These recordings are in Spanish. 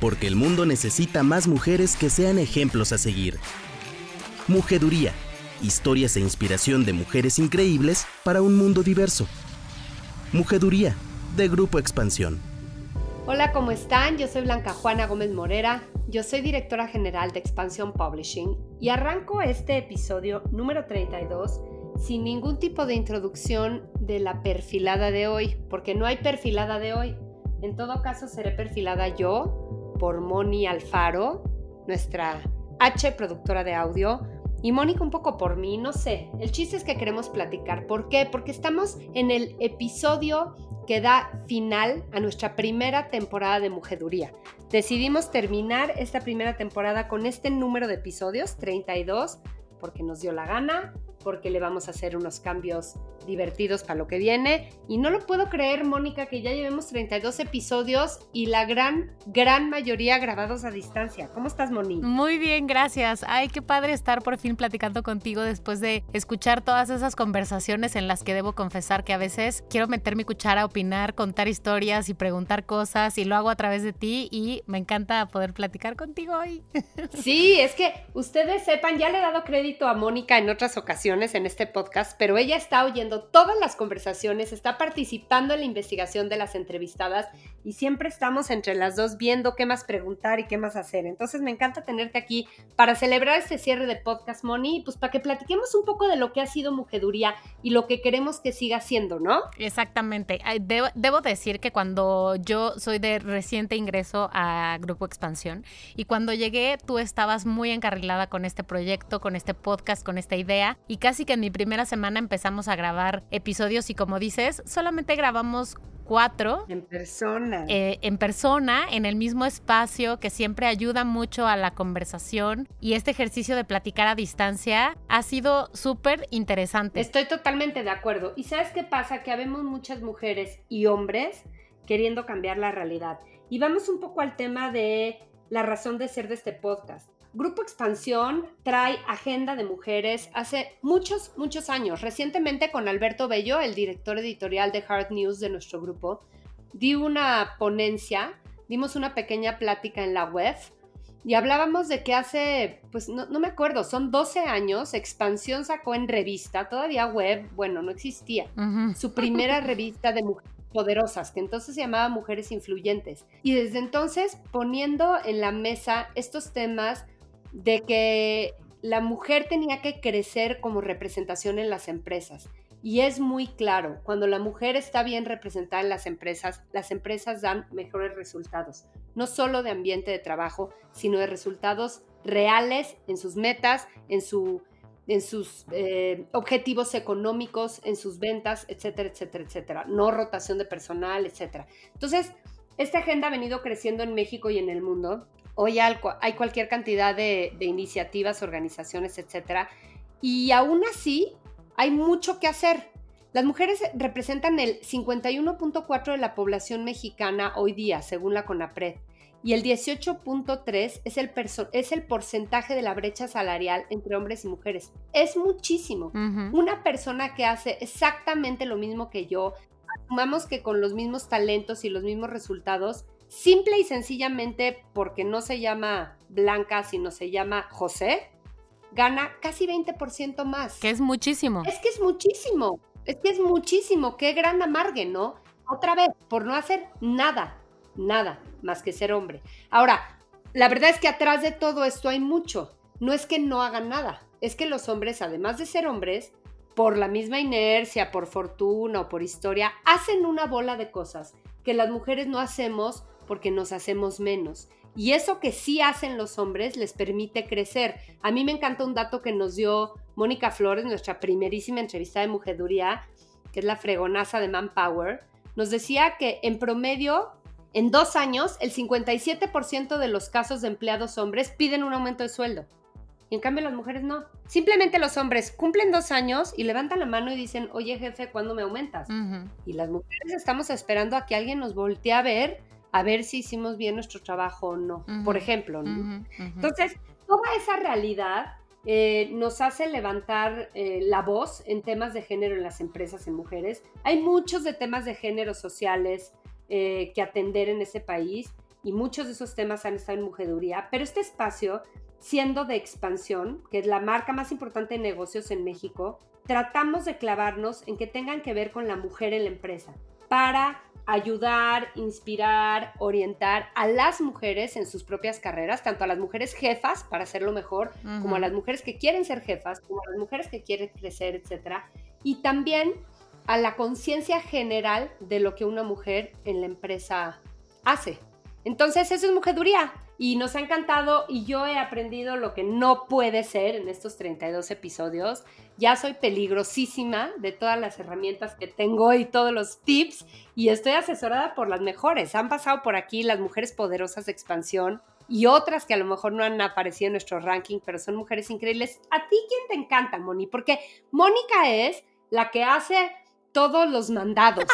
porque el mundo necesita más mujeres que sean ejemplos a seguir. Mujeduría, historias e inspiración de mujeres increíbles para un mundo diverso. Mujeduría, de Grupo Expansión. Hola, ¿cómo están? Yo soy Blanca Juana Gómez Morera, yo soy directora general de Expansión Publishing y arranco este episodio número 32 sin ningún tipo de introducción de la perfilada de hoy, porque no hay perfilada de hoy. En todo caso, seré perfilada yo por Moni Alfaro, nuestra H productora de audio, y Mónica un poco por mí, no sé. El chiste es que queremos platicar. ¿Por qué? Porque estamos en el episodio que da final a nuestra primera temporada de Mujeduría. Decidimos terminar esta primera temporada con este número de episodios, 32, porque nos dio la gana, porque le vamos a hacer unos cambios divertidos para lo que viene. Y no lo puedo creer, Mónica, que ya llevemos 32 episodios y la gran, gran mayoría grabados a distancia. ¿Cómo estás, Moni? Muy bien, gracias. Ay, qué padre estar por fin platicando contigo después de escuchar todas esas conversaciones en las que debo confesar que a veces quiero meter mi cuchara, opinar, contar historias y preguntar cosas y lo hago a través de ti y me encanta poder platicar contigo hoy. Sí, es que ustedes sepan, ya le he dado crédito a Mónica en otras ocasiones en este podcast, pero ella está oyendo todas las conversaciones, está participando en la investigación de las entrevistadas y siempre estamos entre las dos viendo qué más preguntar y qué más hacer. Entonces me encanta tenerte aquí para celebrar este cierre de podcast, Moni, pues para que platiquemos un poco de lo que ha sido Mujeduría y lo que queremos que siga siendo, ¿no? Exactamente. Debo, debo decir que cuando yo soy de reciente ingreso a Grupo Expansión y cuando llegué tú estabas muy encarrilada con este proyecto, con este podcast, con esta idea y casi que en mi primera semana empezamos a grabar episodios y como dices, solamente grabamos cuatro. En persona. Eh, en persona, en el mismo espacio, que siempre ayuda mucho a la conversación. Y este ejercicio de platicar a distancia ha sido súper interesante. Estoy totalmente de acuerdo. ¿Y sabes qué pasa? Que habemos muchas mujeres y hombres queriendo cambiar la realidad. Y vamos un poco al tema de la razón de ser de este podcast. Grupo Expansión trae agenda de mujeres hace muchos, muchos años. Recientemente con Alberto Bello, el director editorial de Hard News de nuestro grupo, di una ponencia, dimos una pequeña plática en la web y hablábamos de que hace, pues no, me acuerdo, son 12 años, Expansión sacó en revista, todavía web, bueno, no existía, su primera revista de mujeres poderosas, que entonces se llamaba Mujeres Influyentes. Y desde entonces poniendo en la mesa estos temas de que la mujer tenía que crecer como representación en las empresas. Y es muy claro, cuando la mujer está bien representada en las empresas, las empresas dan mejores resultados, no solo de ambiente de trabajo, sino de resultados reales en sus metas, en, su, en sus eh, objetivos económicos, en sus ventas, etcétera, etcétera, etcétera. No rotación de personal, etcétera. Entonces, esta agenda ha venido creciendo en México y en el mundo Hoy hay cualquier cantidad de, iniciativas, organizaciones, etcétera. Y aún así, hay mucho que hacer. Las mujeres representan el 51.4 de la población mexicana hoy día, según la CONAPRED, y el 18.3 es el, es el porcentaje de la brecha salarial entre hombres y mujeres. Es muchísimo. Una persona que hace exactamente lo mismo que yo, asumamos que con los mismos talentos y los mismos resultados, simple y sencillamente porque no se llama Blanca, sino se llama José, gana casi 20% más. Que es muchísimo. Es que es muchísimo. Es que es muchísimo. Qué gran amargue, ¿no? Otra vez, por no hacer nada, nada más que ser hombre. Ahora, la verdad es que atrás de todo esto hay mucho. No es que no hagan nada. Es que los hombres, además de ser hombres, por la misma inercia, por fortuna o por historia, hacen una bola de cosas que las mujeres no hacemos porque nos hacemos menos. Y eso que sí hacen los hombres les permite crecer. A mí me encanta un dato que nos dio Mónica Flores, nuestra primerísima entrevista de Mujeduría, que es la fregonaza de Manpower. Nos decía que en promedio, en dos años, el 57% de los casos de empleados hombres piden un aumento de sueldo. Y en cambio las mujeres no. Simplemente los hombres cumplen dos años y levantan la mano y dicen, oye jefe, ¿cuándo me aumentas? Y las mujeres estamos esperando a que alguien nos voltee a ver a ver si hicimos bien nuestro trabajo o no, por ejemplo. Entonces, toda esa realidad eh, nos hace levantar eh, la voz en temas de género en las empresas en mujeres. Hay muchos de temas de género sociales eh, que atender en ese país y muchos de esos temas han estado en mujeduría, pero este espacio, siendo de expansión, que es la marca más importante de negocios en México, tratamos de clavarnos en que tengan que ver con la mujer en la empresa para ayudar, inspirar, orientar a las mujeres en sus propias carreras, tanto a las mujeres jefas para hacerlo mejor, como a las mujeres que quieren ser jefas, como a las mujeres que quieren crecer, etc. Y también a la conciencia general de lo que una mujer en la empresa hace. Entonces, eso es mujeduría y nos ha encantado y yo he aprendido lo que no puede ser en estos 32 episodios. Ya soy peligrosísima de todas las herramientas que tengo y todos los tips y estoy asesorada por las mejores. Han pasado por aquí las mujeres poderosas de expansión y otras que a lo mejor no han aparecido en nuestro ranking, pero son mujeres increíbles. ¿A ti quién te encanta, Moni? Porque Mónica es la que hace todos los mandados,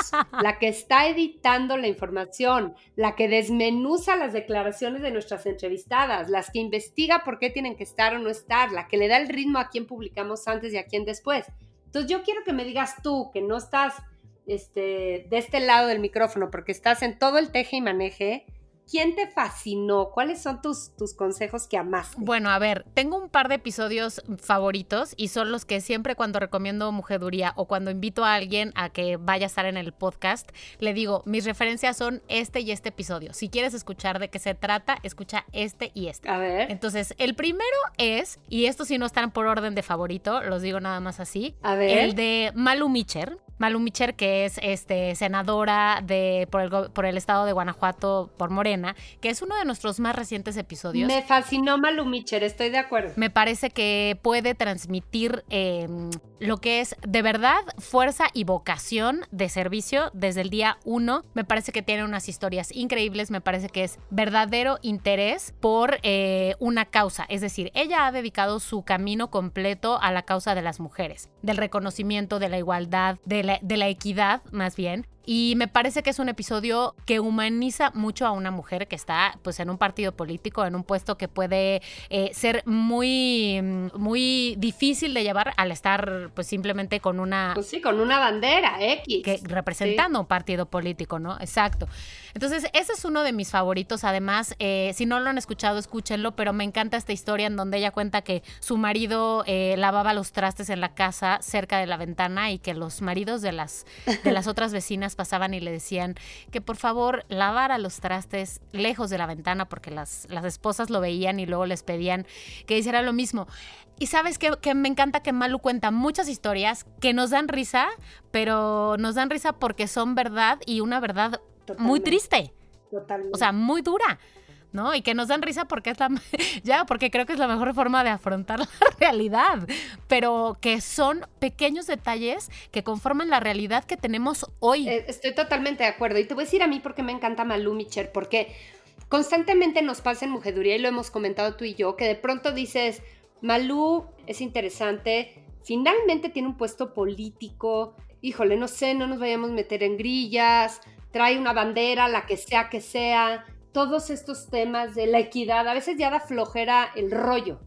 la que está editando la información, la que desmenuza las declaraciones de nuestras entrevistadas, las que investiga por qué tienen que estar o no estar, la que le da el ritmo a quién publicamos antes y a quién después. Entonces yo quiero que me digas tú, que no estás este, de este lado del micrófono, porque estás en todo el teje y maneje, ¿Quién te fascinó? ¿Cuáles son tus, tus consejos que amaste? Bueno, a ver, tengo un par de episodios favoritos y son los que siempre cuando recomiendo mujeduría o cuando invito a alguien a que vaya a estar en el podcast, le digo, mis referencias son este y este episodio. Si quieres escuchar de qué se trata, escucha este y este. A ver. Entonces, el primero es, y estos sí no están por orden de favorito, los digo nada más así, a ver. el de Malu Micher. Malu Micher, que es este, senadora de, por, el, por el estado de Guanajuato por Morena, que es uno de nuestros más recientes episodios. Me fascinó Malu Micher, estoy de acuerdo. Me parece que puede transmitir em, lo que es de verdad fuerza y vocación de servicio desde el día uno. Me parece que tiene unas historias increíbles, me parece que es verdadero interés por eh, una causa. Es decir, ella ha dedicado su camino completo a la causa de las mujeres, del reconocimiento, de la igualdad, de la de la equidad más bien, y me parece que es un episodio que humaniza mucho a una mujer que está pues en un partido político, en un puesto que puede eh, ser muy, muy difícil de llevar al estar pues simplemente con una... Pues sí, con una bandera X. Que, representando un partido político, ¿no? Exacto. Entonces, ese es uno de mis favoritos. Además, eh, si no lo han escuchado, escúchenlo, pero me encanta esta historia en donde ella cuenta que su marido eh, lavaba los trastes en la casa cerca de la ventana y que los maridos de las, de las otras vecinas pasaban y le decían que por favor lavara los trastes lejos de la ventana porque las, las esposas lo veían y luego les pedían que hiciera lo mismo. Y sabes que, que, me encanta que Malu cuenta muchas historias que nos dan risa, pero nos dan risa porque son verdad y una verdad muy triste. Totalmente. O sea, muy dura. ¿No? Y que nos dan risa porque es la ya, porque creo que es la mejor forma de afrontar la realidad, pero que son pequeños detalles que conforman la realidad que tenemos hoy. Eh, estoy totalmente de acuerdo y te voy a decir a mí porque me encanta Malú Micher, porque constantemente nos pasa en mujeduría y lo hemos comentado tú y yo, que de pronto dices, Malú es interesante, finalmente tiene un puesto político, híjole, no sé, no nos vayamos a meter en grillas, trae una bandera, la que sea que sea, todos estos temas de la equidad, a veces ya da flojera el rollo,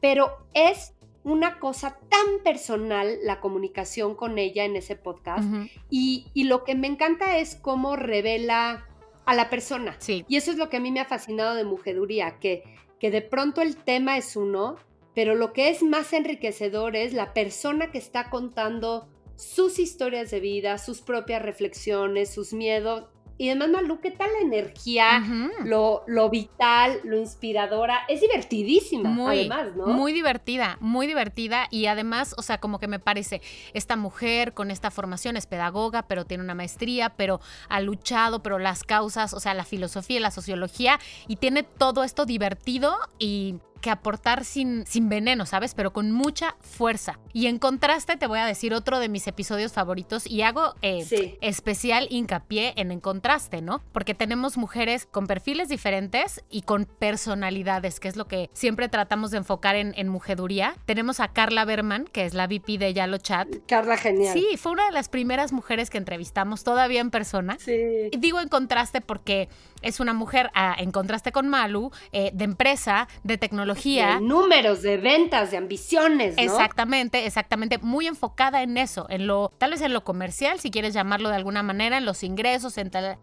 pero es una cosa tan personal la comunicación con ella en ese podcast y, lo que me encanta es cómo revela a la persona. Sí. Y eso es lo que a mí me ha fascinado de Mujeduría, que, que de pronto el tema es uno, pero lo que es más enriquecedor es la persona que está contando sus historias de vida, sus propias reflexiones, sus miedos, y además, Malu, ¿qué tal la energía? lo, lo, vital, lo inspiradora. Es divertidísima, muy, además, ¿no? Muy divertida, muy divertida. Y además, o sea, como que me parece, esta mujer con esta formación es pedagoga, pero tiene una maestría, pero ha luchado, pero las causas, o sea, la filosofía y la sociología, y tiene todo esto divertido y que aportar sin, sin veneno, ¿sabes? Pero con mucha fuerza. Y en contraste te voy a decir otro de mis episodios favoritos y hago eh, especial hincapié en en contraste, ¿no? Porque tenemos mujeres con perfiles diferentes y con personalidades, que es lo que siempre tratamos de enfocar en, en mujeduría. Tenemos a Carla Berman, que es la VP de Yalo Chat. Carla, genial. Sí, fue una de las primeras mujeres que entrevistamos todavía en persona. Sí. Y digo en contraste porque es una mujer, ah, en contraste con Malu, eh, de empresa, de tecnología. De números, de ventas, de ambiciones. ¿no? Exactamente, exactamente, muy enfocada en eso, en lo, tal vez en lo comercial, si quieres llamarlo de alguna manera, en los ingresos,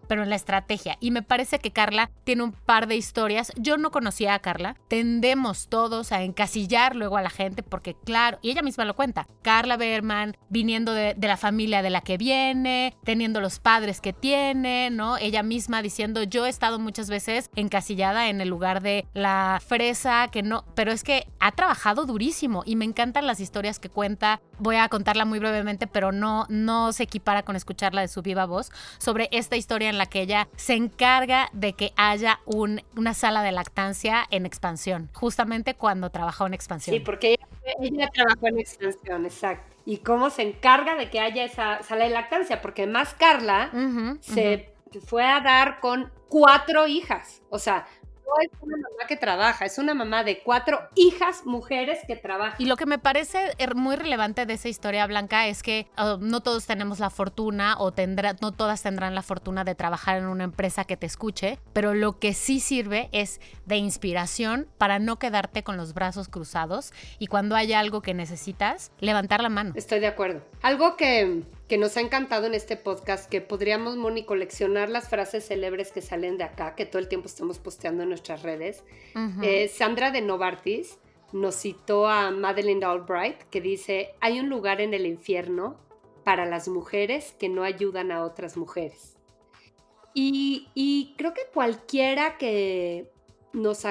pero en la estrategia. Y me parece que Carla tiene un par de historias. Yo no conocía a Carla. Tendemos todos a encasillar luego a la gente, porque claro, y ella misma lo cuenta, Carla Berman, viniendo de, de la familia de la que viene, teniendo los padres que tiene, ¿no? Ella misma diciendo, yo he estado muchas veces encasillada en el lugar de la fresa, que no, pero es que ha trabajado durísimo y me encantan las historias que cuenta. Voy a contarla muy brevemente, pero no, no se equipara con escucharla de su viva voz, sobre esta historia en la que ella se encarga de que haya un, una sala de lactancia en expansión, justamente cuando trabajó en expansión. Sí, porque ella, trabajó en expansión, exacto. Y cómo se encarga de que haya esa sala de lactancia, porque más Carla se fue a dar con cuatro hijas. O sea, no es una mamá que trabaja, es una mamá de cuatro hijas mujeres que trabajan. Y lo que me parece muy relevante de esa historia blanca es que no todos tenemos la fortuna o tendrá, no todas tendrán la fortuna de trabajar en una empresa que te escuche, pero lo que sí sirve es de inspiración para no quedarte con los brazos cruzados y cuando haya algo que necesitas, levantar la mano. Estoy de acuerdo. Algo que que nos ha encantado en este podcast, que podríamos, Moni, coleccionar las frases célebres que salen de acá, que todo el tiempo estamos posteando en nuestras redes. Eh, Sandra de Novartis nos citó a Madeleine Albright, que dice, hay un lugar en el infierno para las mujeres que no ayudan a otras mujeres. Y, creo que cualquiera que nos,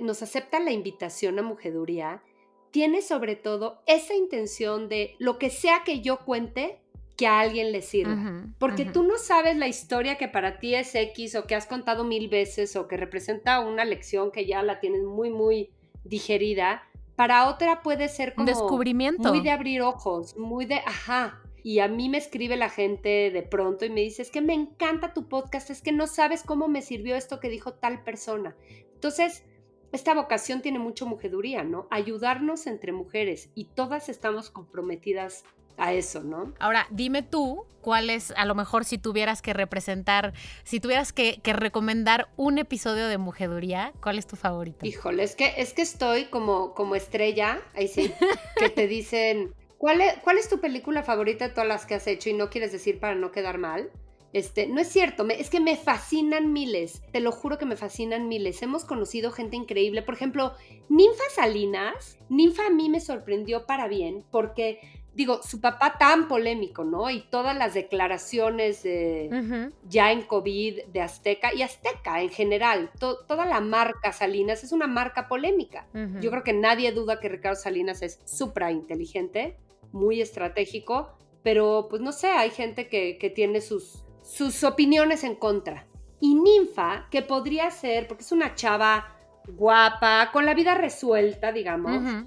nos acepta la invitación a mujeduría, tiene sobre todo esa intención de lo que sea que yo cuente, que a alguien le sirva. Porque tú no sabes la historia que para ti es X o que has contado mil veces o que representa una lección que ya la tienes muy, muy digerida. Para otra puede ser como... Descubrimiento. Muy de abrir ojos, muy de, ajá. Y a mí me escribe la gente de pronto y me dice, es que me encanta tu podcast, es que no sabes cómo me sirvió esto que dijo tal persona. Entonces, esta vocación tiene mucho mujeduría, ¿no? Ayudarnos entre mujeres y todas estamos comprometidas a eso, ¿no? Ahora, dime tú, ¿cuál es, a lo mejor si tuvieras que representar, si tuvieras que, recomendar un episodio de Mujeduría, ¿cuál es tu favorito? Híjole, es que, es que estoy como, como estrella, ahí sí, que te dicen, ¿cuál es, ¿cuál es tu película favorita de todas las que has hecho? Y no quieres decir para no quedar mal. Este, no es cierto, es que me fascinan miles, te lo juro que me fascinan miles. Hemos conocido gente increíble, por ejemplo, Ninfa Salinas. Ninfa a mí me sorprendió para bien porque digo, su papá tan polémico, ¿no? Y todas las declaraciones de, ya en COVID de Azteca y Azteca en general, toda la marca Salinas es una marca polémica. Yo creo que nadie duda que Ricardo Salinas es supra inteligente, muy estratégico, pero pues no sé, hay gente que, que tiene sus, sus opiniones en contra. Y Ninfa, que podría ser, porque es una chava guapa, con la vida resuelta, digamos,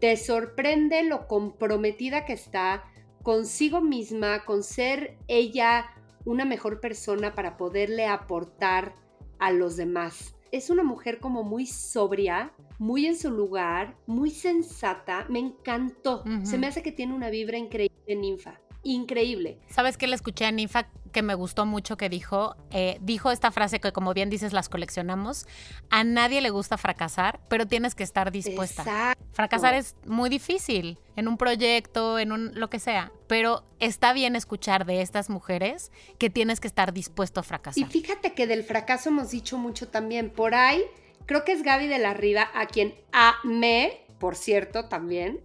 te sorprende lo comprometida que está consigo misma, con ser ella una mejor persona para poderle aportar a los demás. Es una mujer como muy sobria, muy en su lugar, muy sensata. Me encantó. Se me hace que tiene una vibra increíble Ninfa increíble. ¿Sabes qué le escuché a Ninfa que me gustó mucho que dijo? Eh, dijo esta frase que como bien dices las coleccionamos. A nadie le gusta fracasar, pero tienes que estar dispuesta. Fracasar es muy difícil en un proyecto, en un lo que sea, pero está bien escuchar de estas mujeres que tienes que estar dispuesto a fracasar. Y fíjate que del fracaso hemos dicho mucho también. Por ahí, creo que es Gaby de la Riva a quien amé por cierto, también,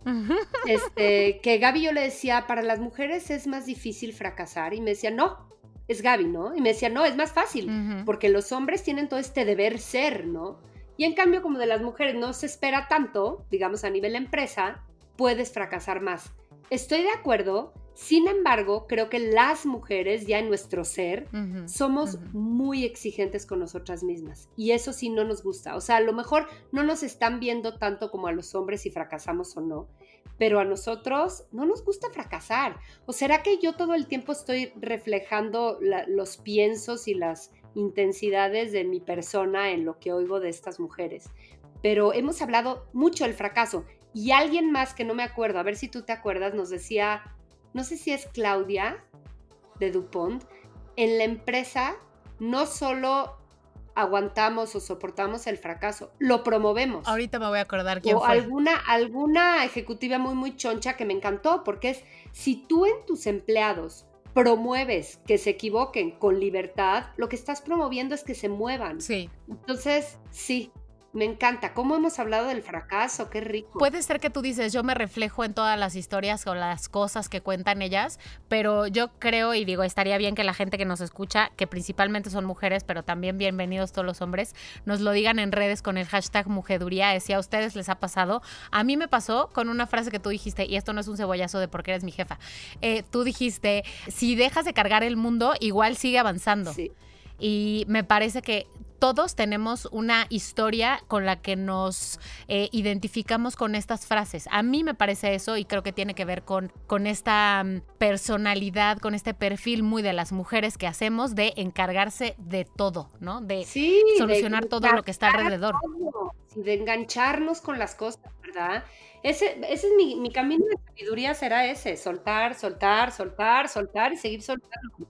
este, que Gaby yo le decía, para las mujeres es más difícil fracasar y me decía, no, es Gaby, ¿no? Y me decía, no, es más fácil, porque los hombres tienen todo este deber ser, ¿no? Y en cambio, como de las mujeres no se espera tanto, digamos a nivel empresa, puedes fracasar más. Estoy de acuerdo, sin embargo, creo que las mujeres ya en nuestro ser somos muy exigentes con nosotras mismas y eso sí no nos gusta. O sea, a lo mejor no nos están viendo tanto como a los hombres si fracasamos o no, pero a nosotros no nos gusta fracasar. ¿O será que yo todo el tiempo estoy reflejando los piensos y las intensidades de mi persona en lo que oigo de estas mujeres? Pero hemos hablado mucho del fracaso y alguien más que no me acuerdo, a ver si tú te acuerdas, nos decía, no sé si es Claudia de DuPont, en la empresa no solo aguantamos o soportamos el fracaso, lo promovemos. Ahorita me voy a acordar quién o alguna alguna ejecutiva muy muy choncha que me encantó porque es si tú en tus empleados promueves que se equivoquen con libertad, lo que estás promoviendo es que se muevan. Sí. Entonces, sí, me encanta. ¿Cómo hemos hablado del fracaso? Qué rico. Puede ser que tú dices, yo me reflejo en todas las historias o las cosas que cuentan ellas, pero yo creo y digo, estaría bien que la gente que nos escucha, que principalmente son mujeres, pero también bienvenidos todos los hombres, nos lo digan en redes con el hashtag mujeduría, si a ustedes les ha pasado. A mí me pasó con una frase que tú dijiste, y esto no es un cebollazo de porque eres mi jefa. Eh, tú dijiste, si dejas de cargar el mundo, igual sigue avanzando. Sí. Y me parece que todos tenemos una historia con la que nos eh, identificamos con estas frases. A mí me parece eso y creo que tiene que ver con, con esta mm, personalidad, con este perfil muy de las mujeres que hacemos de encargarse de todo, ¿no? De solucionar todo lo que está alrededor. de engancharnos con las cosas, ¿verdad? Ese, ese es mi, mi, camino de sabiduría, será ese, soltar, soltar, soltar, soltar y seguir soltando.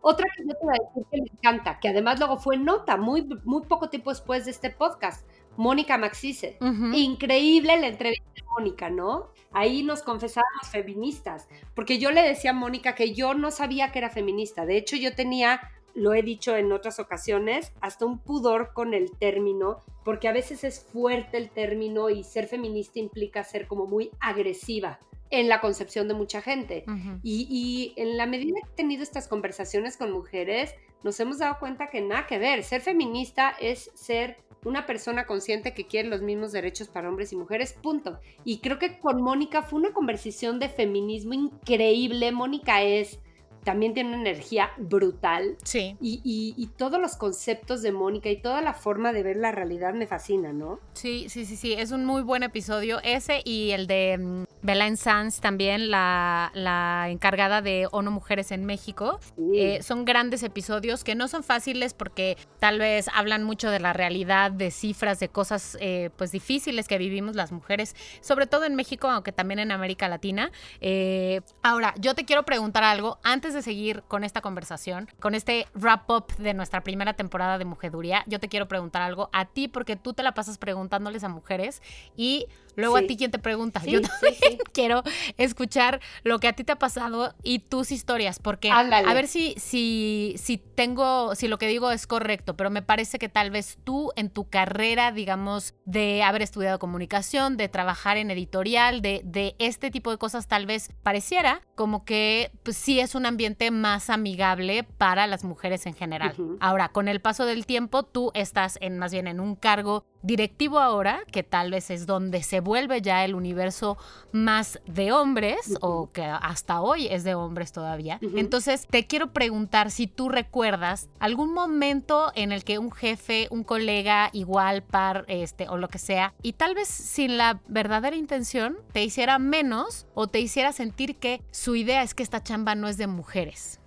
Otra que yo te voy a decir que me encanta, que además luego fue nota muy, muy poco tiempo después de este podcast, Mónica Maxice. Increíble la entrevista de Mónica, ¿no? Ahí nos confesábamos feministas, porque yo le decía a Mónica que yo no sabía que era feminista. De hecho, yo tenía lo he dicho en otras ocasiones, hasta un pudor con el término, porque a veces es fuerte el término y ser feminista implica ser como muy agresiva en la concepción de mucha gente. y, y, en la medida que he tenido estas conversaciones con mujeres, nos hemos dado cuenta que nada que ver. Ser feminista es ser una persona consciente que quiere los mismos derechos para hombres y mujeres, punto. Y creo que con Mónica fue una conversación de feminismo increíble. Mónica es también tiene una energía brutal. Sí. Y, todos los conceptos de Mónica y toda la forma de ver la realidad me fascina, ¿no? Sí, sí, sí, sí. Es un muy buen episodio. Ese y el de um, Belaine Sanz, también la, la, encargada de ONU Mujeres en México. Eh, son grandes episodios que no son fáciles porque tal vez hablan mucho de la realidad, de cifras, de cosas eh, pues difíciles que vivimos las mujeres, sobre todo en México, aunque también en América Latina. Eh, ahora, yo te quiero preguntar algo antes de seguir con esta conversación, con este wrap-up de nuestra primera temporada de Mujeduría, yo te quiero preguntar algo a ti porque tú te la pasas preguntándoles a mujeres y luego a ti quien te pregunta. yo también quiero escuchar lo que a ti te ha pasado y tus historias porque a ver si, si, si tengo, si lo que digo es correcto, pero me parece que tal vez tú en tu carrera, digamos, de haber estudiado comunicación, de trabajar en editorial, de, de este tipo de cosas, tal vez pareciera como que pues, sí es un ambiente más amigable para las mujeres en general. Ahora, con el paso del tiempo, tú estás en más bien en un cargo directivo ahora, que tal vez es donde se vuelve ya el universo más de hombres, o que hasta hoy es de hombres todavía. Entonces, te quiero preguntar si tú recuerdas algún momento en el que un jefe, un colega igual, par, este, o lo que sea, y tal vez sin la verdadera intención, te hiciera menos o te hiciera sentir que su idea es que esta chamba no es de mujer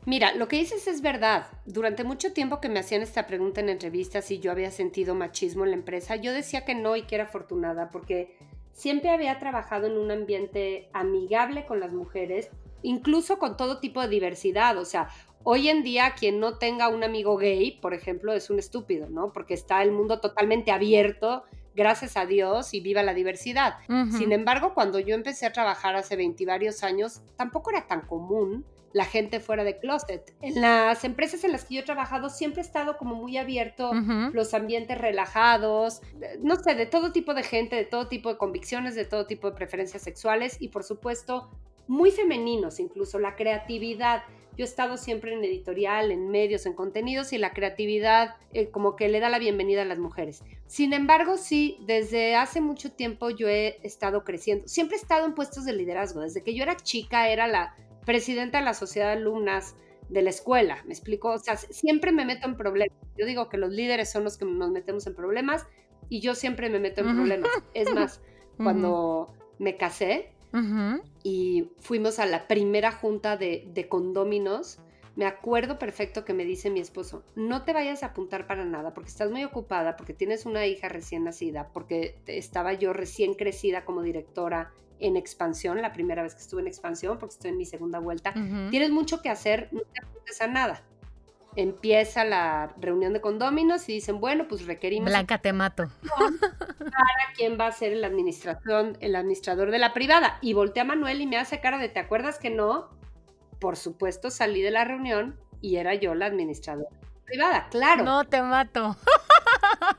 Mira, lo que dices es verdad. Durante mucho tiempo que me hacían esta pregunta en entrevistas si yo había sentido machismo en la empresa, yo decía que no y que era afortunada porque siempre había trabajado en un ambiente amigable con las mujeres, incluso con todo tipo de diversidad. O sea, hoy en día quien no tenga un amigo gay, por ejemplo, es un estúpido, ¿no? Porque está el mundo totalmente abierto gracias a Dios y viva la diversidad. Sin embargo, cuando yo empecé a trabajar hace 20 varios años, tampoco era tan común la gente fuera de closet. En las empresas en las que yo he trabajado siempre he estado como muy abierto, los ambientes relajados, no sé, de todo tipo de gente, de todo tipo de convicciones, de todo tipo de preferencias sexuales y por supuesto muy femeninos, incluso la creatividad. Yo he estado siempre en editorial, en medios, en contenidos y la creatividad eh, como que le da la bienvenida a las mujeres. Sin embargo, sí, desde hace mucho tiempo yo he estado creciendo. Siempre he estado en puestos de liderazgo. Desde que yo era chica era la presidenta de la sociedad de alumnas de la escuela, ¿me explico? O sea, siempre me meto en problemas. Yo digo que los líderes son los que nos metemos en problemas y yo siempre me meto en problemas. Es más, cuando me casé y fuimos a la primera junta de, de condóminos, me acuerdo perfecto que me dice mi esposo, no te vayas a apuntar para nada porque estás muy ocupada, porque tienes una hija recién nacida, porque estaba yo recién crecida como directora en expansión, la primera vez que estuve en expansión, porque estoy en mi segunda vuelta, tienes mucho que hacer, no te apuntes a nada. empieza la reunión de condóminos y dicen, bueno, pues requerimos... Blanca, te mato. Para quién va a ser el, administración, el administrador de la privada. Y voltea a Manuel y me hace cara de, ¿te acuerdas que no? Por supuesto, salí de la reunión y era yo la administradora privada, claro. No, te mato.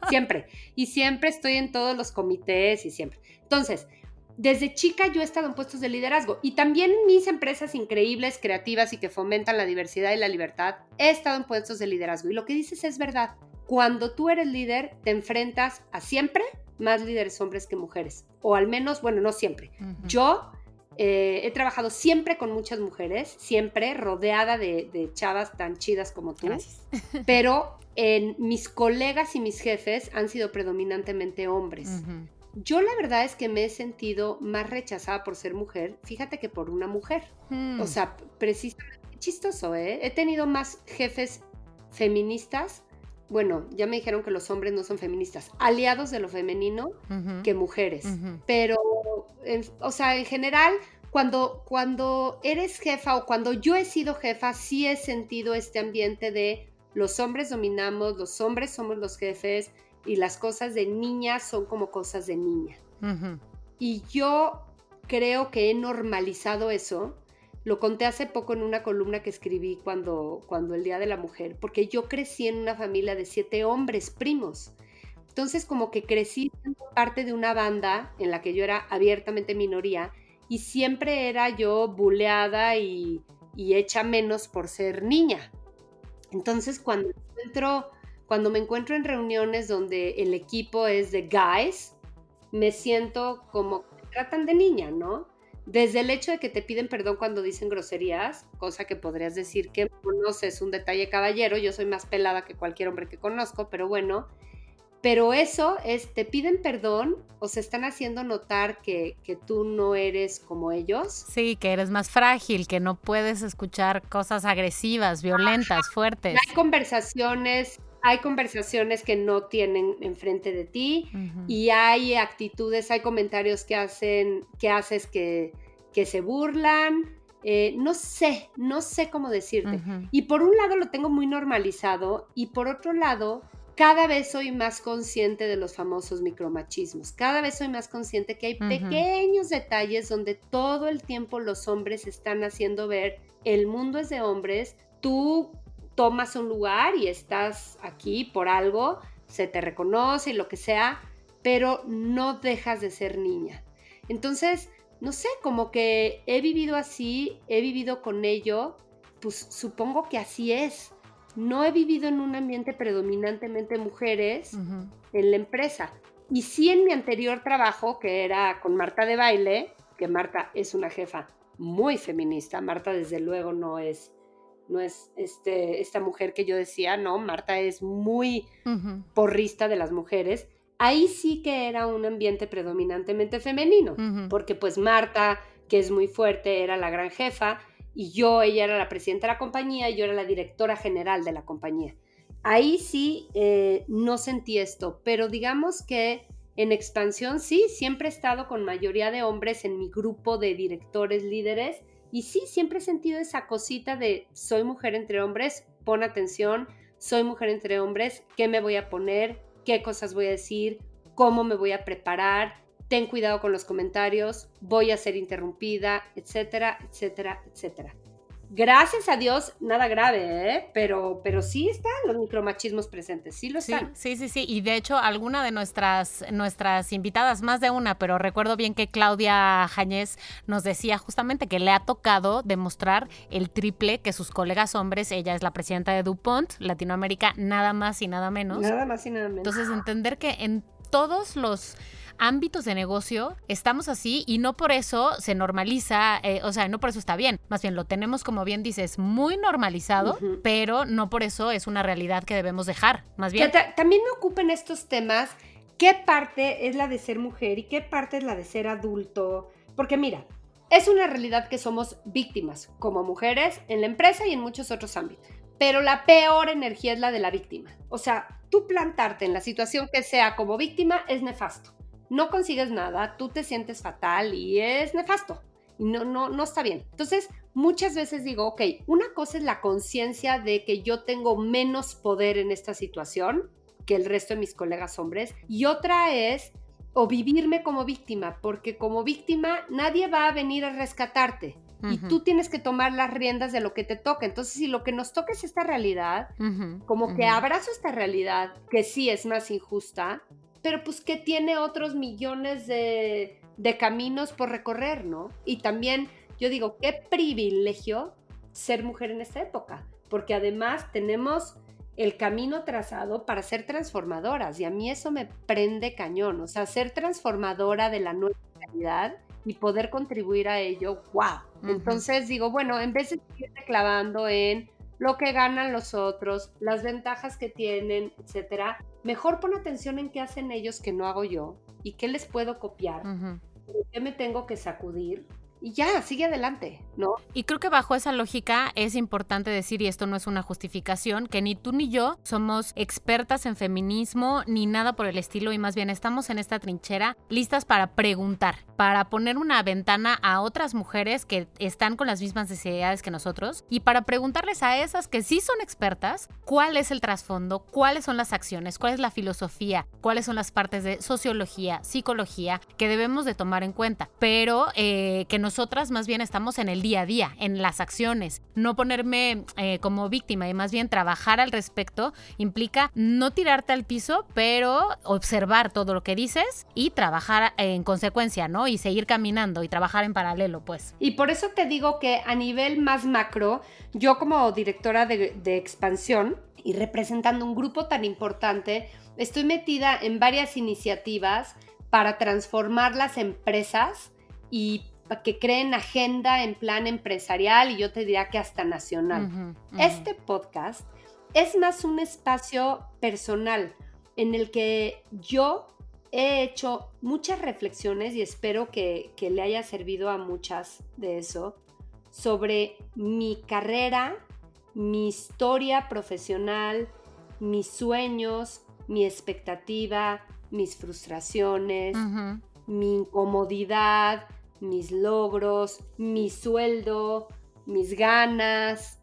Siempre. Y siempre estoy en todos los comités y siempre. Entonces, desde chica yo he estado en puestos de liderazgo y también en mis empresas increíbles, creativas y que fomentan la diversidad y la libertad, he estado en puestos de liderazgo. Y lo que dices es verdad. Cuando tú eres líder, te enfrentas a siempre más líderes hombres que mujeres. O al menos, bueno, no siempre. Yo eh, he trabajado siempre con muchas mujeres, siempre rodeada de, chavas tan chidas como tú. Pero en mis colegas y mis jefes han sido predominantemente hombres. Yo la verdad es que me he sentido más rechazada por ser mujer, fíjate que por una mujer. Hmm. O sea, precisamente, chistoso, ¿eh? He tenido más jefes feministas, bueno, ya me dijeron que los hombres no son feministas, aliados de lo femenino que mujeres. Pero, o sea, en general, cuando, cuando eres jefa o cuando yo he sido jefa, sí he sentido este ambiente de los hombres dominamos, los hombres somos los jefes, y las cosas de niña son como cosas de niña. Y yo creo que he normalizado eso. Lo conté hace poco en una columna que escribí cuando, cuando el Día de la Mujer, porque yo crecí en una familia de siete hombres primos. Entonces como que crecí parte de una banda en la que yo era abiertamente minoría y siempre era yo buleada y, y hecha menos por ser niña. Entonces cuando entro cuando me encuentro en reuniones donde el equipo es de guys, me siento como tratan de niña, ¿no? Desde el hecho de que te piden perdón cuando dicen groserías, cosa que podrías decir que no sé, es un detalle caballero, yo soy más pelada que cualquier hombre que conozco, pero bueno, pero eso es, te piden perdón o se están haciendo notar que, que, tú no eres como ellos. Sí, que eres más frágil, que no puedes escuchar cosas agresivas, violentas, fuertes. Hay conversaciones hay conversaciones que no tienen enfrente de ti y hay actitudes, hay comentarios que hacen, que haces que, que se burlan. Eh, no sé, no sé cómo decirte. Y por un lado lo tengo muy normalizado y por otro lado cada vez soy más consciente de los famosos micromachismos. Cada vez soy más consciente que hay pequeños detalles donde todo el tiempo los hombres están haciendo ver el mundo es de hombres, tú tomas un lugar y estás aquí por algo, se te reconoce y lo que sea, pero no dejas de ser niña. Entonces, no sé, como que he vivido así, he vivido con ello, pues supongo que así es. No he vivido en un ambiente predominantemente mujeres en la empresa. Y sí en mi anterior trabajo, que era con Marta de baile, que Marta es una jefa muy feminista, Marta desde luego no es no es este, esta mujer que yo decía, no, Marta es muy porrista de las mujeres. Ahí sí que era un ambiente predominantemente femenino, porque pues Marta, que es muy fuerte, era la gran jefa y yo, ella era la presidenta de la compañía y yo era la directora general de la compañía. Ahí sí eh, no sentí esto, pero digamos que en expansión sí, siempre he estado con mayoría de hombres en mi grupo de directores líderes y sí, siempre he sentido esa cosita de soy mujer entre hombres, pon atención, soy mujer entre hombres, ¿qué me voy a poner? ¿Qué cosas voy a decir? ¿Cómo me voy a preparar? Ten cuidado con los comentarios, voy a ser interrumpida, etcétera, etcétera, etcétera. Gracias a Dios, nada grave, ¿eh? pero, pero sí están los micromachismos presentes, sí lo están. Sí, sí, sí, y de hecho alguna de nuestras, nuestras invitadas, más de una, pero recuerdo bien que Claudia Jañez nos decía justamente que le ha tocado demostrar el triple que sus colegas hombres, ella es la presidenta de DuPont, Latinoamérica, nada más y nada menos. Nada más y nada menos. Entonces entender que en todos los ámbitos de negocio estamos así y no por eso se normaliza, eh, o sea, no por eso está bien, más bien lo tenemos, como bien dices, muy normalizado, pero no por eso es una realidad que debemos dejar, más bien. también me ocupen estos temas, qué parte es la de ser mujer y qué parte es la de ser adulto, porque mira, es una realidad que somos víctimas como mujeres en la empresa y en muchos otros ámbitos. Pero la peor energía es la de la víctima. O sea, tú plantarte en la situación que sea como víctima es nefasto no consigues nada, tú te sientes fatal y es nefasto. no, no, no está bien. Entonces, muchas veces digo, ok, una cosa es la conciencia de que yo tengo menos poder en esta situación que el resto de mis colegas hombres, y otra es o vivirme como víctima, porque como víctima nadie va a venir a rescatarte. Y tú tienes que tomar las riendas de lo que te toca. Entonces, si lo que nos toca es esta realidad, como que abrazo esta realidad, que sí es más injusta, pero pues que tiene otros millones de, de caminos por recorrer, ¿no? Y también yo digo, qué privilegio ser mujer en esta época, porque además tenemos el camino trazado para ser transformadoras y a mí eso me prende cañón, o sea, ser transformadora de la nueva realidad y poder contribuir a ello, wow. Entonces digo, bueno, en vez de seguir clavando en lo que ganan los otros, las ventajas que tienen, etcétera, mejor pon atención en qué hacen ellos que no hago yo y qué les puedo copiar, qué me tengo que sacudir y ya, sigue adelante, ¿no? Y creo que bajo esa lógica es importante decir, y esto no es una justificación, que ni tú ni yo somos expertas en feminismo ni nada por el estilo, y más bien estamos en esta trinchera listas para preguntar, para poner una ventana a otras mujeres que están con las mismas necesidades que nosotros y para preguntarles a esas que sí son expertas cuál es el trasfondo, cuáles son las acciones, cuál es la filosofía, cuáles son las partes de sociología, psicología que debemos de tomar en cuenta, pero eh, que nos nosotras más bien estamos en el día a día, en las acciones. No ponerme eh, como víctima y más bien trabajar al respecto implica no tirarte al piso, pero observar todo lo que dices y trabajar en consecuencia, ¿no? Y seguir caminando y trabajar en paralelo, pues. Y por eso te digo que a nivel más macro, yo como directora de, de expansión y representando un grupo tan importante, estoy metida en varias iniciativas para transformar las empresas y que creen agenda en plan empresarial y yo te diría que hasta nacional. Este podcast es más un espacio personal en el que yo he hecho muchas reflexiones y espero que, que le haya servido a muchas de eso sobre mi carrera, mi historia profesional, mis sueños, mi expectativa, mis frustraciones, mi incomodidad, mis logros, mi sueldo, mis ganas.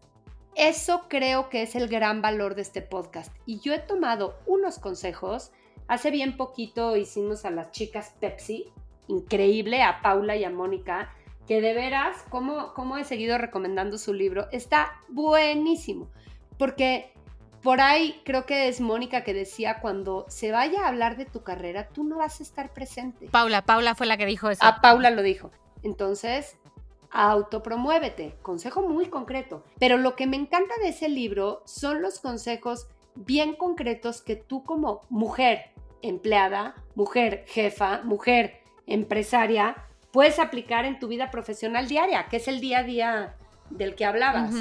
Eso creo que es el gran valor de este podcast. Y yo he tomado unos consejos. Hace bien poquito hicimos a las chicas Pepsi, increíble, a Paula y a Mónica, que de veras, como, como he seguido recomendando su libro, está buenísimo. Porque por ahí creo que es Mónica que decía, cuando se vaya a hablar de tu carrera, tú no vas a estar presente. Paula, Paula fue la que dijo eso. A Paula lo dijo. Entonces, autopromuévete. Consejo muy concreto. Pero lo que me encanta de ese libro son los consejos bien concretos que tú como mujer empleada, mujer jefa, mujer empresaria, puedes aplicar en tu vida profesional diaria, que es el día a día del que hablabas.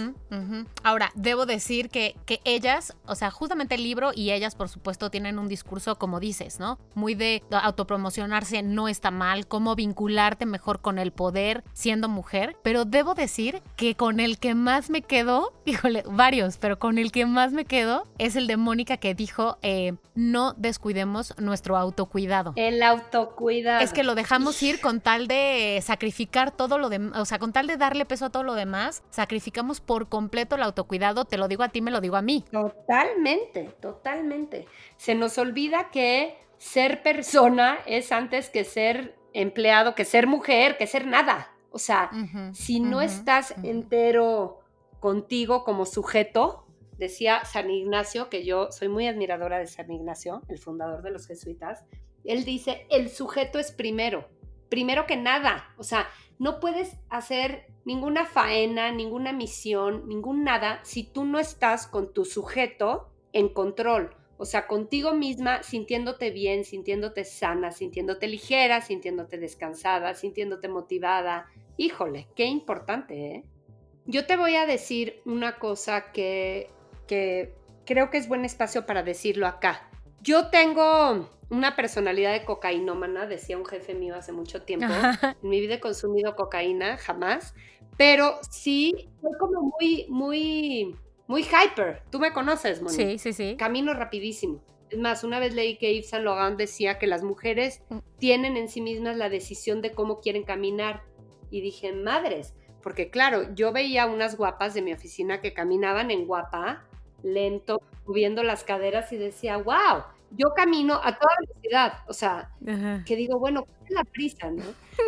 Ahora, debo decir que, que ellas, o sea, justamente el libro y ellas, por supuesto, tienen un discurso, como dices, ¿no? Muy de autopromocionarse no está mal, cómo vincularte mejor con el poder siendo mujer, pero debo decir que con el que más me quedó, híjole, varios, pero con el que más me quedó es el de Mónica que dijo, eh, no descuidemos nuestro autocuidado. El autocuidado. Es que lo dejamos ir con tal de sacrificar todo lo demás, o sea, con tal de darle peso a todo lo demás sacrificamos por completo el autocuidado, te lo digo a ti, me lo digo a mí. Totalmente, totalmente. Se nos olvida que ser persona es antes que ser empleado, que ser mujer, que ser nada. O sea, si no estás entero contigo como sujeto, decía San Ignacio, que yo soy muy admiradora de San Ignacio, el fundador de los jesuitas, él dice, el sujeto es primero, primero que nada. O sea, no puedes hacer ninguna faena, ninguna misión, ningún nada si tú no estás con tu sujeto en control. O sea, contigo misma, sintiéndote bien, sintiéndote sana, sintiéndote ligera, sintiéndote descansada, sintiéndote motivada. Híjole, qué importante, ¿eh? Yo te voy a decir una cosa que, que creo que es buen espacio para decirlo acá. Yo tengo una personalidad de cocainómana, decía un jefe mío hace mucho tiempo. En mi vida he consumido cocaína, jamás. Pero sí, soy como muy, muy, muy hyper. Tú me conoces, Moni. Sí, sí, sí. Camino rapidísimo. Es más, una vez leí que Yves Saint Laurent decía que las mujeres mm. tienen en sí mismas la decisión de cómo quieren caminar y dije, madres, porque claro, yo veía unas guapas de mi oficina que caminaban en guapa, lento, moviendo las caderas y decía, wow, yo camino a toda velocidad, o sea, que digo, bueno, ¿cuál es la prisa, no?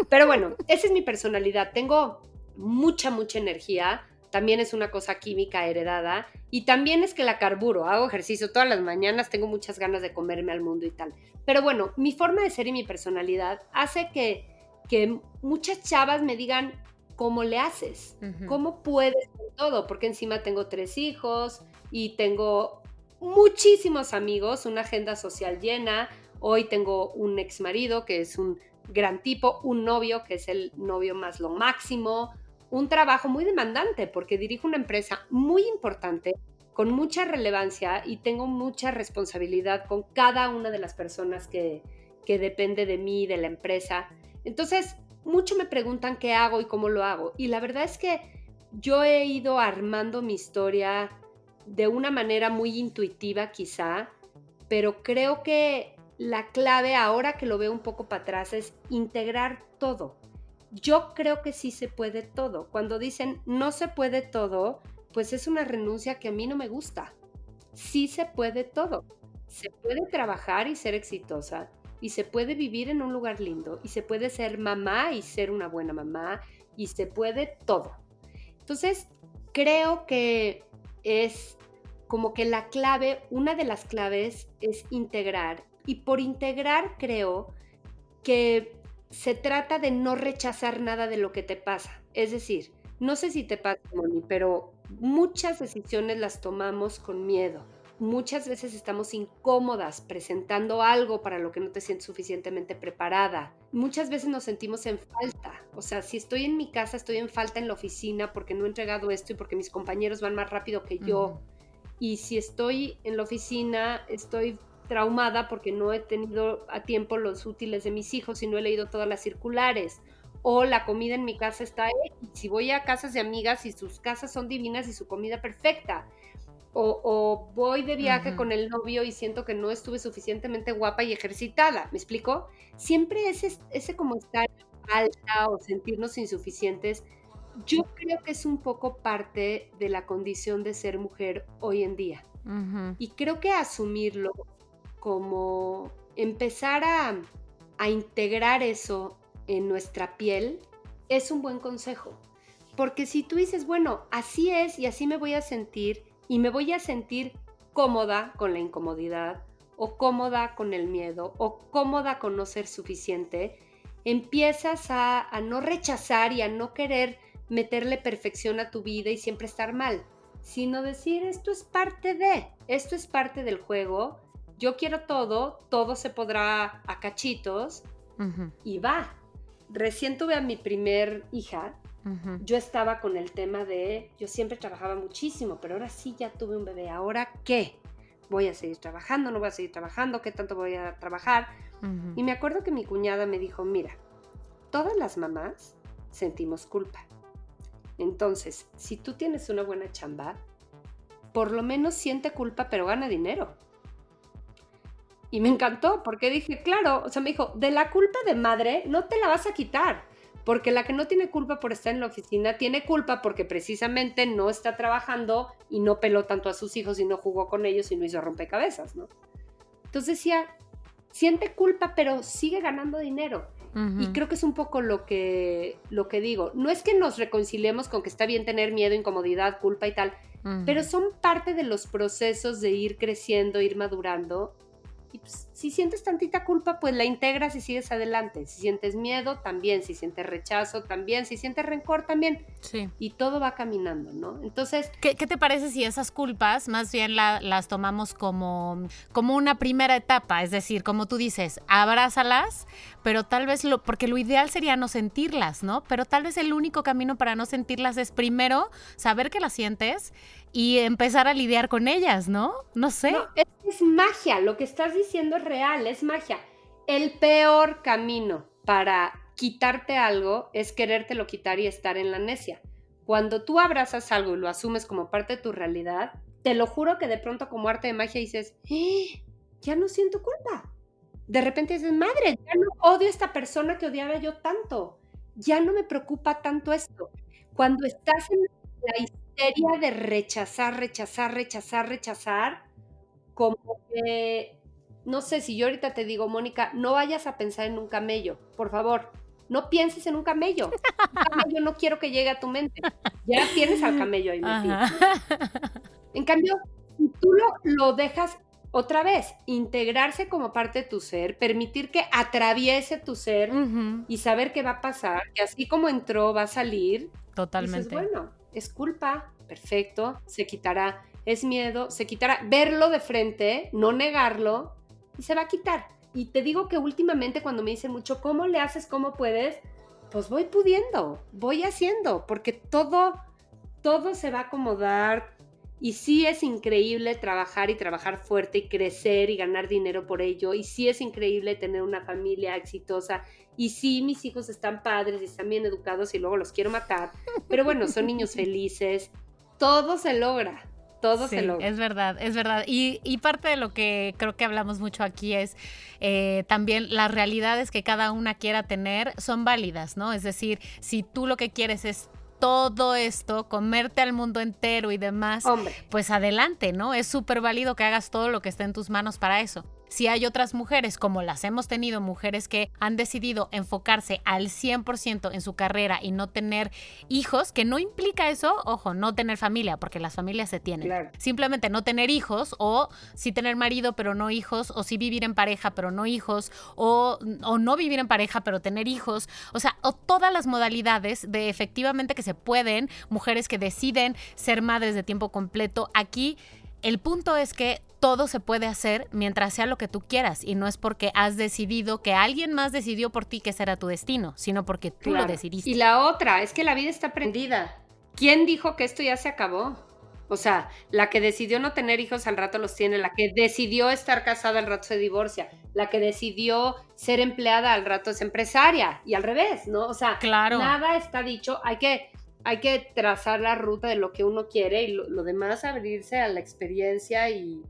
Pero bueno, esa es mi personalidad, tengo mucha, mucha energía, también es una cosa química heredada y también es que la carburo, hago ejercicio todas las mañanas, tengo muchas ganas de comerme al mundo y tal. Pero bueno, mi forma de ser y mi personalidad hace que, que muchas chavas me digan, ¿cómo le haces? ¿Cómo puedes con todo? Porque encima tengo tres hijos y tengo muchísimos amigos, una agenda social llena. Hoy tengo un ex marido que es un gran tipo, un novio que es el novio más lo máximo, un trabajo muy demandante porque dirijo una empresa muy importante con mucha relevancia y tengo mucha responsabilidad con cada una de las personas que, que depende de mí, de la empresa. Entonces, mucho me preguntan qué hago y cómo lo hago. Y la verdad es que yo he ido armando mi historia de una manera muy intuitiva quizá, pero creo que la clave ahora que lo veo un poco para atrás es integrar todo. Yo creo que sí se puede todo. Cuando dicen no se puede todo, pues es una renuncia que a mí no me gusta. Sí se puede todo. Se puede trabajar y ser exitosa y se puede vivir en un lugar lindo y se puede ser mamá y ser una buena mamá y se puede todo. Entonces, creo que es como que la clave, una de las claves es integrar y por integrar creo que se trata de no rechazar nada de lo que te pasa. Es decir, no sé si te pasa, Moni, pero muchas decisiones las tomamos con miedo muchas veces estamos incómodas presentando algo para lo que no te sientes suficientemente preparada. Muchas veces nos sentimos en falta. O sea, si estoy en mi casa, estoy en falta en la oficina porque no he entregado esto y porque mis compañeros van más rápido que yo. Y si estoy en la oficina, estoy traumada porque no he tenido a tiempo los útiles de mis hijos y no he leído todas las circulares. O la comida en mi casa está. Si voy a casas de amigas y sus casas son divinas y su comida perfecta o, voy de viaje con el novio y siento que no estuve suficientemente guapa y ejercitada, ¿me explico? Siempre ese, ese como estar alta o sentirnos insuficientes, yo creo que es un poco parte de la condición de ser mujer hoy en día. Y creo que asumirlo como empezar a, a integrar eso en nuestra piel es un buen consejo. Porque si tú dices, bueno, así es y así me voy a sentir, y me voy a sentir cómoda con la incomodidad o cómoda con el miedo o cómoda con no ser suficiente, empiezas a, no rechazar y a no querer meterle perfección a tu vida y siempre estar mal, sino decir esto es parte de, esto es parte del juego, yo quiero todo, todo se podrá a cachitos y va. Recién tuve a mi primer hija yo estaba con el tema de, yo siempre trabajaba muchísimo, pero ahora sí ya tuve un bebé. ¿Ahora qué? ¿Voy a seguir trabajando? ¿No voy a seguir trabajando? ¿Qué tanto voy a trabajar? Y me acuerdo que mi cuñada me dijo, mira, todas las mamás sentimos culpa. Entonces, si tú tienes una buena chamba, por lo menos siente culpa, pero gana dinero. Y me encantó porque dije, claro, o sea, me dijo, de la culpa de madre no te la vas a quitar. Porque la que no tiene culpa por estar en la oficina tiene culpa porque precisamente no está trabajando y no peló tanto a sus hijos y no jugó con ellos y no hizo rompecabezas, ¿no? Entonces decía, siente culpa, pero sigue ganando dinero. Y creo que es un poco lo que, lo que digo. No es que nos reconciliemos con que está bien tener miedo, incomodidad, culpa y tal, pero son parte de los procesos de ir creciendo, ir madurando y pues, si sientes tantita culpa, pues la integras y sigues adelante. Si sientes miedo, también. Si sientes rechazo, también. Si sientes rencor, también. Sí. Y todo va caminando, ¿no? Entonces... ¿Qué, te parece si esas culpas más bien las tomamos como, como una primera etapa? Es decir, como tú dices, abrázalas, pero tal vez lo... Porque lo ideal sería no sentirlas, ¿no? Pero tal vez el único camino para no sentirlas es primero saber que las sientes y empezar a lidiar con ellas, ¿no? No sé. es, magia, lo que estás diciendo es real, es magia. El peor camino para quitarte algo es querértelo quitar y estar en la necia. Cuando tú abrazas algo y lo asumes como parte de tu realidad, te lo juro que de pronto como arte de magia dices, ¡Eh! ya no siento culpa. De repente dices, madre, ya no odio a esta persona que odiaba yo tanto. ya no me preocupa tanto esto. Cuando estás en la histeria de rechazar, rechazar, rechazar, rechazar, como que, no sé, si yo ahorita te digo, Mónica, no vayas a pensar en un camello, por favor, no pienses en un camello. Un camello no quiero que llegue a tu mente. Ya tienes al camello ahí metido. En cambio, si tú lo, lo dejas otra vez, integrarse como parte de tu ser, permitir que atraviese tu ser y saber qué va a pasar, que así como entró va a salir. Totalmente. bueno, es culpa, perfecto, se quitará, es miedo, se quitará, verlo de frente, no negarlo y se va a quitar. Y te digo que últimamente cuando me dicen mucho, ¿cómo le haces? ¿Cómo puedes? Pues voy pudiendo, voy haciendo, porque todo, todo se va a acomodar, y sí es increíble trabajar y trabajar fuerte y crecer y ganar dinero por ello. Y sí es increíble tener una familia exitosa. Y sí, mis hijos están padres y están bien educados y luego los quiero matar. Pero bueno, son niños felices. Todo se logra. Todo se logra. Es verdad, es verdad. Y, parte de lo que creo que hablamos mucho aquí es eh, también las realidades que cada una quiera tener son válidas, ¿no? Es decir, si tú lo que quieres es todo esto, comerte al mundo entero y demás, pues adelante, ¿no? Es súper válido que hagas todo lo que esté en tus manos para eso si hay otras mujeres, como las hemos tenido, mujeres que han decidido enfocarse al 100% en su carrera y no tener hijos, que no implica eso, ojo, no tener familia, porque las familias se tienen. Simplemente no tener hijos o sí tener marido pero no hijos, o sí vivir en pareja pero no hijos, o, o no vivir en pareja pero tener hijos, o sea, o todas las modalidades de efectivamente que se pueden, mujeres que deciden ser madres de tiempo completo, aquí el punto es que todo se puede hacer mientras sea lo que tú quieras y no es porque has decidido que alguien más decidió por ti que ese era tu destino, sino porque tú lo decidiste. Y la otra es que la vida está prendida. ¿Quién dijo que esto ya se acabó? O sea, la que decidió no tener hijos al rato los tiene, la que decidió estar casada al rato se divorcia, la que decidió ser empleada al rato es empresaria y al revés, ¿no? O sea, claro. nada está dicho, hay que hay que trazar la ruta de lo que uno quiere y lo, demás abrirse a la experiencia y,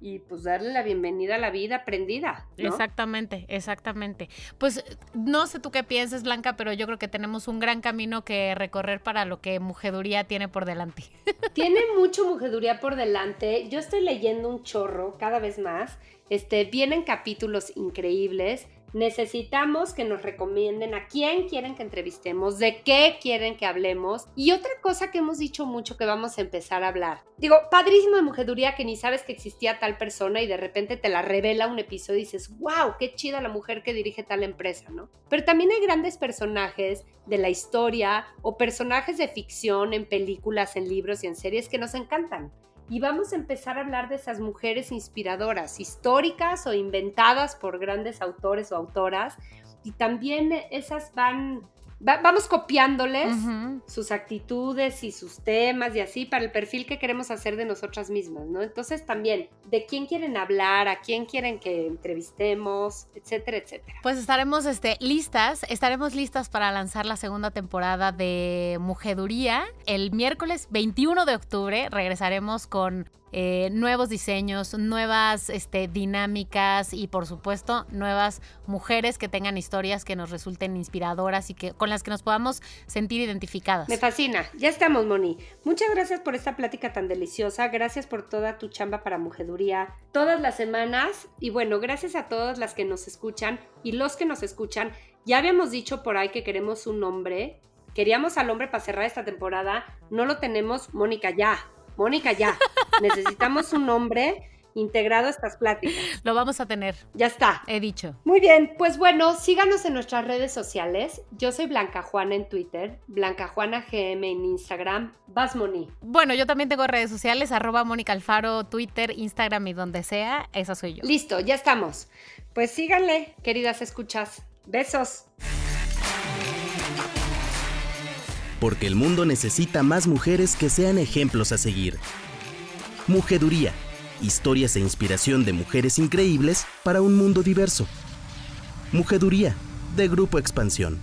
y pues darle la bienvenida a la vida aprendida. Exactamente, exactamente. Pues no sé tú qué piensas, Blanca, pero yo creo que tenemos un gran camino que recorrer para lo que Mujeduría tiene por delante. Tiene mucho Mujeduría por delante. Yo estoy leyendo un chorro cada vez más. Este, vienen capítulos increíbles necesitamos que nos recomienden a quién quieren que entrevistemos, de qué quieren que hablemos. Y otra cosa que hemos dicho mucho que vamos a empezar a hablar. Digo, padrísimo de mujeduría que ni sabes que existía tal persona y de repente te la revela un episodio y dices, wow, qué chida la mujer que dirige tal empresa, ¿no? Pero también hay grandes personajes de la historia o personajes de ficción en películas, en libros y en series que nos encantan y vamos a empezar a hablar de esas mujeres inspiradoras, históricas o inventadas por grandes autores o autoras. Y también esas van vamos copiándoles sus actitudes y sus temas y así para el perfil que queremos hacer de nosotras mismas, ¿no? Entonces también, de quién quieren hablar, a quién quieren que entrevistemos, etcétera, etcétera. Pues estaremos este, listas, estaremos listas para lanzar la segunda temporada de Mujeduría. El miércoles 21 de octubre regresaremos con eh, nuevos diseños, nuevas este, dinámicas y por supuesto nuevas mujeres que tengan historias que nos resulten inspiradoras y que con las que nos podamos sentir identificadas. Me fascina. Ya estamos, Moni. Muchas gracias por esta plática tan deliciosa. Gracias por toda tu chamba para mujeduría todas las semanas. Y bueno, gracias a todas las que nos escuchan y los que nos escuchan. Ya habíamos dicho por ahí que queremos un hombre. Queríamos al hombre para cerrar esta temporada. No lo tenemos. Mónica, ya. Mónica, ya. Necesitamos un nombre integrado a estas pláticas. Lo vamos a tener. Ya está. He dicho. Muy bien, pues bueno, síganos en nuestras redes sociales. Yo soy Blanca Juana en Twitter, Blanca Juana GM en Instagram, Basmoni. Bueno, yo también tengo redes sociales, arroba Mónica Alfaro, Twitter, Instagram y donde sea, esa soy yo. Listo, ya estamos. Pues síganle, queridas escuchas. Besos. porque el mundo necesita más mujeres que sean ejemplos a seguir. Mujeduría, historias e inspiración de mujeres increíbles para un mundo diverso. Mujeduría, de Grupo Expansión.